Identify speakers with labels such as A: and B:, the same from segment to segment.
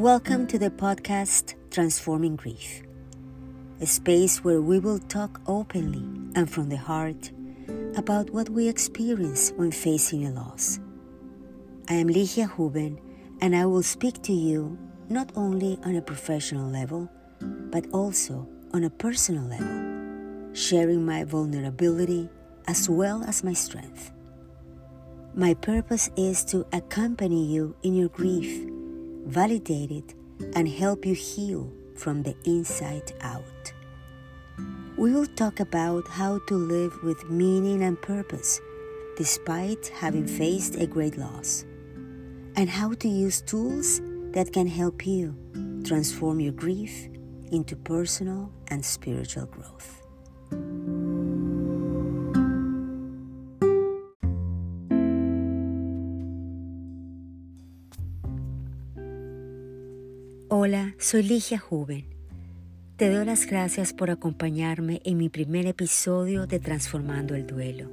A: Welcome to the podcast Transforming Grief, a space where we will talk openly and from the heart about what we experience when facing a loss. I am Ligia Huben, and I will speak to you not only on a professional level, but also on a personal level, sharing my vulnerability as well as my strength. My purpose is to accompany you in your grief, validate it, and help you heal from the inside out. We will talk about how to live with meaning and purpose despite having faced a great loss, and how to use tools that can help you transform your grief into personal and spiritual growth. Hola, soy Ligia Juven. Te doy las gracias por acompañarme en mi primer episodio de Transformando el Duelo.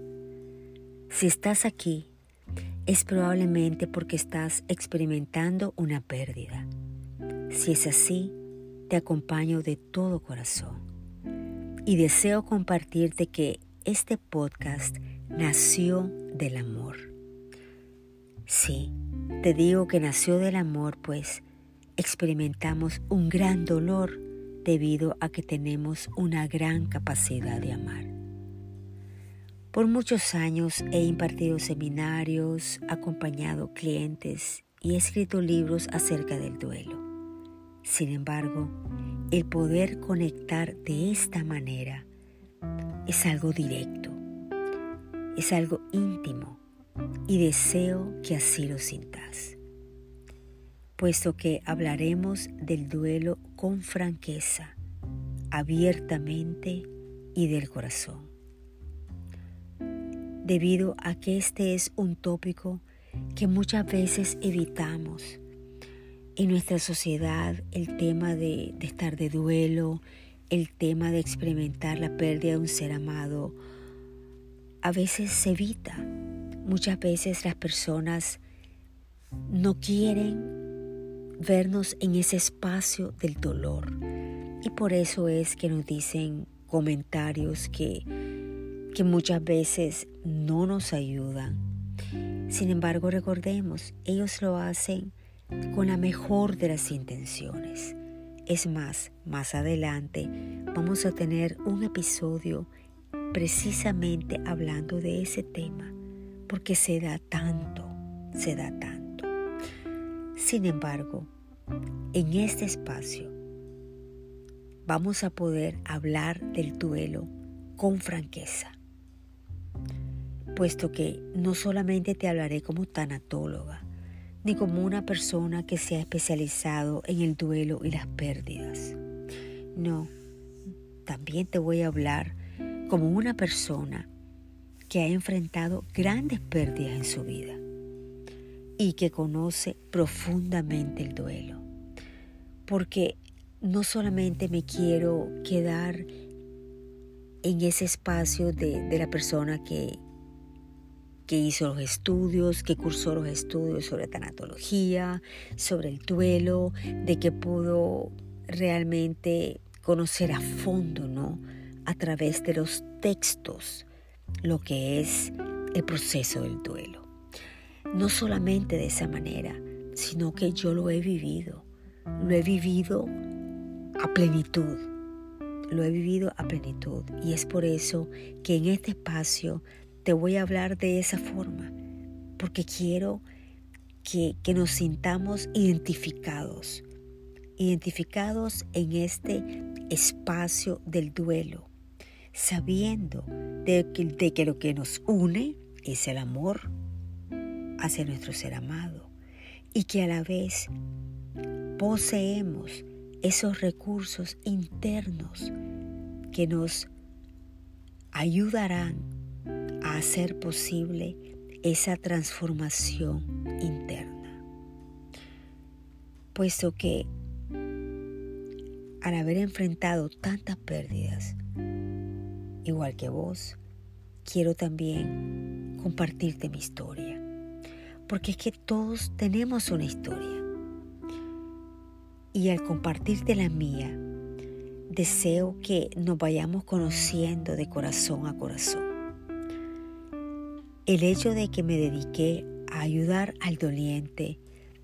A: Si estás aquí, es probablemente porque estás experimentando una pérdida. Si es así, te acompaño de todo corazón. Y deseo compartirte que este podcast nació del amor. Sí, te digo que nació del amor, pues experimentamos un gran dolor debido a que tenemos una gran capacidad de amar. Por muchos años he impartido seminarios, acompañado clientes y he escrito libros acerca del duelo. Sin embargo, el poder conectar de esta manera es algo directo, es algo íntimo y deseo que así lo sintas puesto que hablaremos del duelo con franqueza, abiertamente y del corazón. Debido a que este es un tópico que muchas veces evitamos. En nuestra sociedad el tema de, estar de duelo, el tema de experimentar la pérdida de un ser amado, a veces se evita. Muchas veces las personas no quieren vernos en ese espacio del dolor. Y por eso es que nos dicen comentarios que, que muchas veces no nos ayudan. Sin embargo, recordemos, ellos lo hacen con la mejor de las intenciones. Es más, más adelante vamos a tener un episodio precisamente hablando de ese tema, porque se da tanto, se da tanto. Sin embargo, en este espacio vamos a poder hablar del duelo con franqueza, puesto que no solamente te hablaré como tanatóloga, ni como una persona que se ha especializado en el duelo y las pérdidas. No, también te voy a hablar como una persona que ha enfrentado grandes pérdidas en su vida y que conoce profundamente el duelo. Porque no solamente me quiero quedar en ese espacio de, la persona que, que hizo los estudios, que cursó los estudios sobre tanatología, sobre el duelo, de que pudo realmente conocer a fondo, ¿no? A través de los textos, lo que es el proceso del duelo. No solamente de esa manera, sino que yo lo he vivido. Lo he vivido a plenitud. Lo he vivido a plenitud. Y es por eso que en este espacio te voy a hablar de esa forma. Porque quiero que, que nos sintamos identificados. Identificados en este espacio del duelo. Sabiendo de que, de que lo que nos une es el amor hacia nuestro ser amado y que a la vez poseemos esos recursos internos que nos ayudarán a hacer posible esa transformación interna. Puesto que al haber enfrentado tantas pérdidas, igual que vos, quiero también compartirte mi historia porque es que todos tenemos una historia. Y al compartirte la mía, deseo que nos vayamos conociendo de corazón a corazón. El hecho de que me dediqué a ayudar al doliente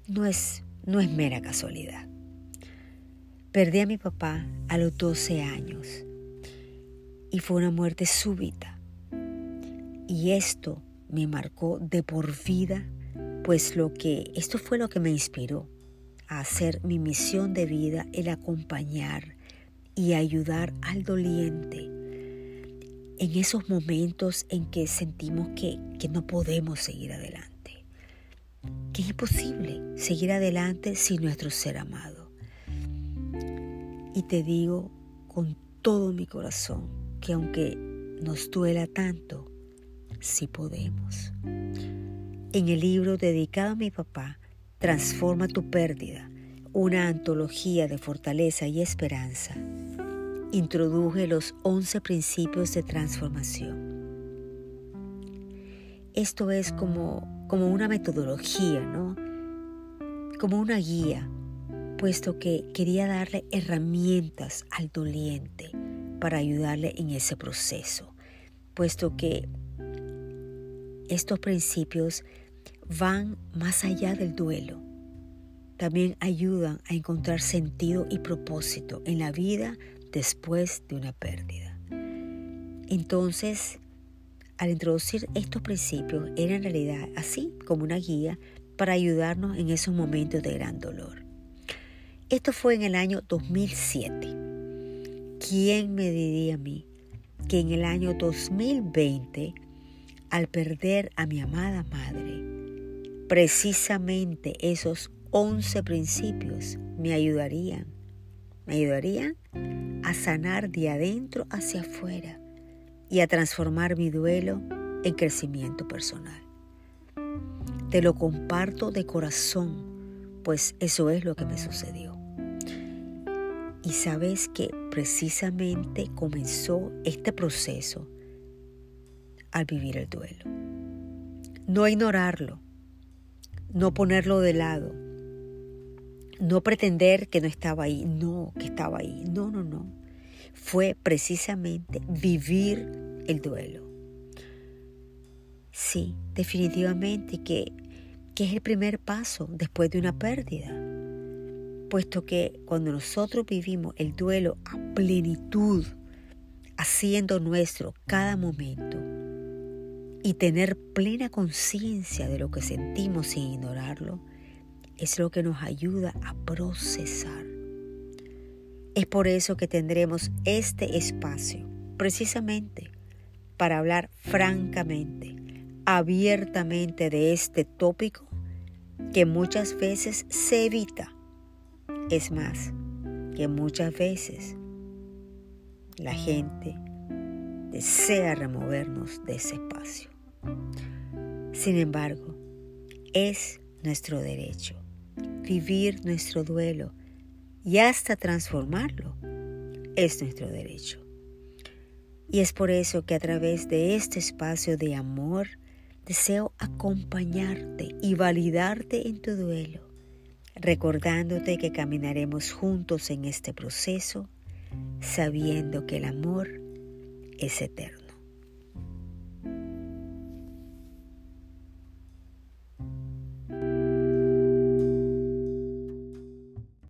A: no es, no es mera casualidad. Perdí a mi papá a los 12 años y fue una muerte súbita. Y esto me marcó de por vida, pues lo que esto fue lo que me inspiró a hacer mi misión de vida el acompañar y ayudar al doliente en esos momentos en que sentimos que, que no podemos seguir adelante, que es imposible seguir adelante sin nuestro ser amado. Y te digo con todo mi corazón que aunque nos duela tanto, sí podemos. En el libro dedicado a mi papá, Transforma tu pérdida, una antología de fortaleza y esperanza, introduje los 11 principios de transformación. Esto es como, como una metodología, ¿no? Como una guía, puesto que quería darle herramientas al doliente para ayudarle en ese proceso, puesto que estos principios van más allá del duelo. También ayudan a encontrar sentido y propósito en la vida después de una pérdida. Entonces, al introducir estos principios, era en realidad así como una guía para ayudarnos en esos momentos de gran dolor. Esto fue en el año 2007. ¿Quién me diría a mí que en el año 2020, al perder a mi amada madre, precisamente esos 11 principios me ayudarían me ayudarían a sanar de adentro hacia afuera y a transformar mi duelo en crecimiento personal. Te lo comparto de corazón, pues eso es lo que me sucedió. Y sabes que precisamente comenzó este proceso al vivir el duelo. No ignorarlo, no ponerlo de lado, no pretender que no estaba ahí, no, que estaba ahí, no, no, no. Fue precisamente vivir el duelo. Sí, definitivamente que, que es el primer paso después de una pérdida, puesto que cuando nosotros vivimos el duelo a plenitud, haciendo nuestro cada momento, y tener plena conciencia de lo que sentimos sin ignorarlo, es lo que nos ayuda a procesar. Es por eso que tendremos este espacio, precisamente para hablar francamente, abiertamente de este tópico que muchas veces se evita. Es más, que muchas veces la gente desea removernos de ese espacio. Sin embargo, es nuestro derecho vivir nuestro duelo y hasta transformarlo es nuestro derecho. Y es por eso que a través de este espacio de amor deseo acompañarte y validarte en tu duelo, recordándote que caminaremos juntos en este proceso, sabiendo que el amor es eterno.